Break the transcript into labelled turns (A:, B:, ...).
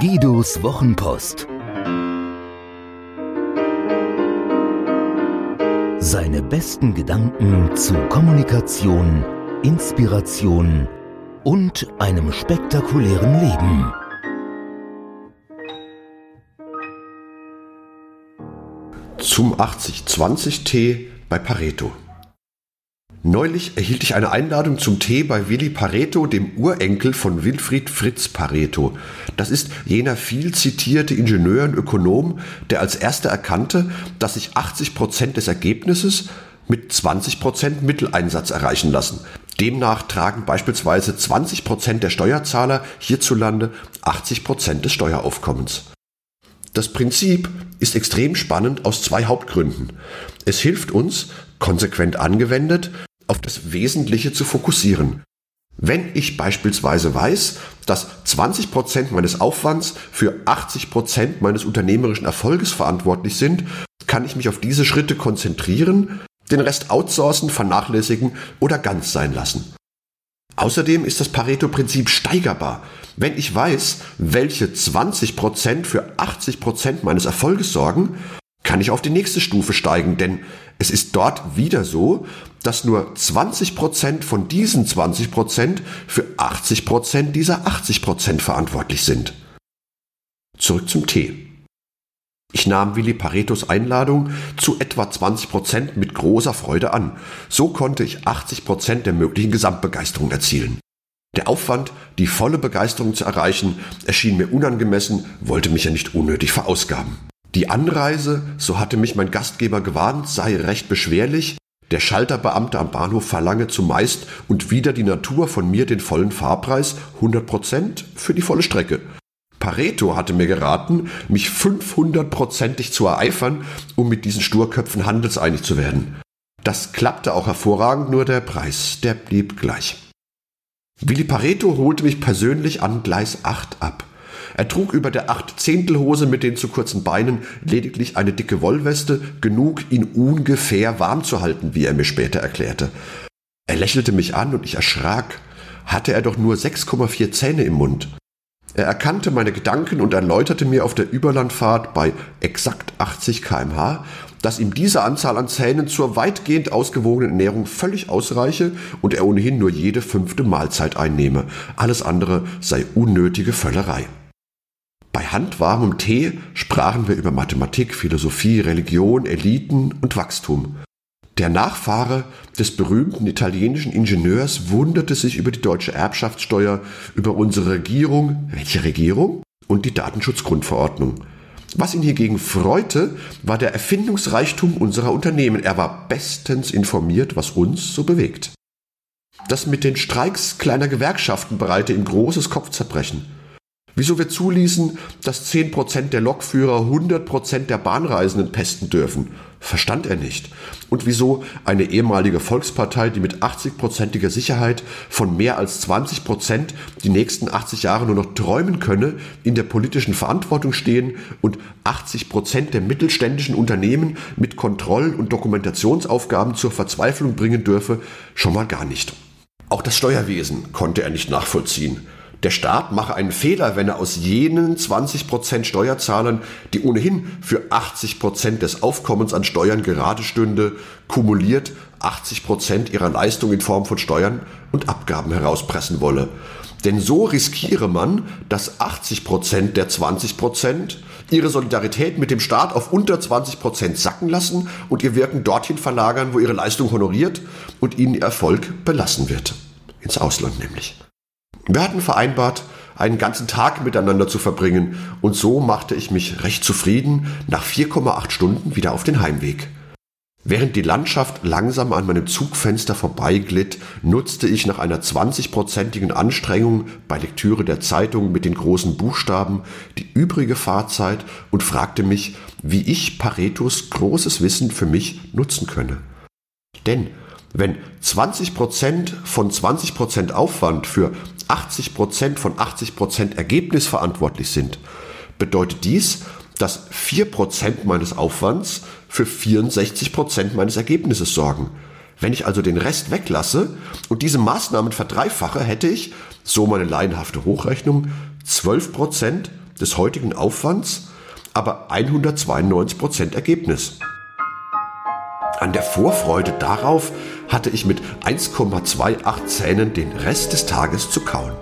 A: Guidos Wochenpost. Seine besten Gedanken zu Kommunikation, Inspiration und einem spektakulären Leben.
B: Zum 80-20-Tee bei Pareto. Neulich erhielt ich eine Einladung zum Tee bei Willi Pareto, dem Urenkel von Wilfried Fritz Pareto. Das ist jener viel zitierte Ingenieur und Ökonom, der als erster erkannte, dass sich 80 Prozent des Ergebnisses mit 20 Prozent Mitteleinsatz erreichen lassen. Demnach tragen beispielsweise 20 Prozent der Steuerzahler hierzulande 80 Prozent des Steueraufkommens. Das Prinzip ist extrem spannend aus zwei Hauptgründen. Es hilft uns, konsequent angewendet, auf das Wesentliche zu fokussieren. Wenn ich beispielsweise weiß, dass 20 Prozent meines Aufwands für 80 Prozent meines unternehmerischen Erfolges verantwortlich sind, kann ich mich auf diese Schritte konzentrieren, den Rest outsourcen, vernachlässigen oder ganz sein lassen. Außerdem ist das Pareto-Prinzip steigerbar. Wenn ich weiß, welche 20 Prozent für 80 Prozent meines Erfolges sorgen, kann ich auf die nächste Stufe steigen, denn es ist dort wieder so, dass nur 20% von diesen 20% für 80% dieser 80% verantwortlich sind. Zurück zum Tee. Ich nahm Willi Paretos Einladung zu etwa 20% mit großer Freude an. So konnte ich 80% der möglichen Gesamtbegeisterung erzielen. Der Aufwand, die volle Begeisterung zu erreichen, erschien mir unangemessen, wollte mich ja nicht unnötig verausgaben. Die Anreise, so hatte mich mein Gastgeber gewarnt, sei recht beschwerlich. Der Schalterbeamte am Bahnhof verlange zumeist und wieder die Natur von mir den vollen Fahrpreis 100% für die volle Strecke. Pareto hatte mir geraten, mich 500%ig zu ereifern, um mit diesen Sturköpfen handelseinig zu werden. Das klappte auch hervorragend, nur der Preis, der blieb gleich. Willi Pareto holte mich persönlich an Gleis 8 ab. Er trug über der Acht-Zehntel-Hose mit den zu kurzen Beinen lediglich eine dicke Wollweste, genug, ihn ungefähr warm zu halten, wie er mir später erklärte. Er lächelte mich an und ich erschrak. Hatte er doch nur 6,4 Zähne im Mund. Er erkannte meine Gedanken und erläuterte mir auf der Überlandfahrt bei exakt 80 kmh, dass ihm diese Anzahl an Zähnen zur weitgehend ausgewogenen Ernährung völlig ausreiche und er ohnehin nur jede fünfte Mahlzeit einnehme. Alles andere sei unnötige Völlerei. Bei handwarmem Tee sprachen wir über Mathematik, Philosophie, Religion, Eliten und Wachstum. Der Nachfahre des berühmten italienischen Ingenieurs wunderte sich über die deutsche Erbschaftssteuer, über unsere Regierung, welche Regierung? Und die Datenschutzgrundverordnung. Was ihn hingegen freute, war der Erfindungsreichtum unserer Unternehmen. Er war bestens informiert, was uns so bewegt. Das mit den Streiks kleiner Gewerkschaften bereite ihm großes Kopfzerbrechen. Wieso wir zuließen, dass 10% der Lokführer 100% der Bahnreisenden pesten dürfen, verstand er nicht. Und wieso eine ehemalige Volkspartei, die mit 80%iger Sicherheit von mehr als 20% die nächsten 80 Jahre nur noch träumen könne, in der politischen Verantwortung stehen und 80% der mittelständischen Unternehmen mit Kontroll- und Dokumentationsaufgaben zur Verzweiflung bringen dürfe, schon mal gar nicht. Auch das Steuerwesen konnte er nicht nachvollziehen. Der Staat mache einen Fehler, wenn er aus jenen 20% Steuerzahlern, die ohnehin für 80% des Aufkommens an Steuern gerade stünde, kumuliert 80% ihrer Leistung in Form von Steuern und Abgaben herauspressen wolle. Denn so riskiere man, dass 80% der 20% ihre Solidarität mit dem Staat auf unter 20% sacken lassen und ihr Wirken dorthin verlagern, wo ihre Leistung honoriert und ihnen Erfolg belassen wird. Ins Ausland nämlich. Wir hatten vereinbart, einen ganzen Tag miteinander zu verbringen und so machte ich mich recht zufrieden nach 4,8 Stunden wieder auf den Heimweg. Während die Landschaft langsam an meinem Zugfenster vorbeiglitt, nutzte ich nach einer 20-prozentigen Anstrengung bei Lektüre der Zeitung mit den großen Buchstaben die übrige Fahrzeit und fragte mich, wie ich Paretos großes Wissen für mich nutzen könne. Denn wenn 20% von 20% Aufwand für 80% von 80% Ergebnis verantwortlich sind, bedeutet dies, dass 4% meines Aufwands für 64% meines Ergebnisses sorgen. Wenn ich also den Rest weglasse und diese Maßnahmen verdreifache, hätte ich, so meine laienhafte Hochrechnung, 12% des heutigen Aufwands, aber 192% Ergebnis. An der Vorfreude darauf hatte ich mit 1,28 Zähnen den Rest des Tages zu kauen.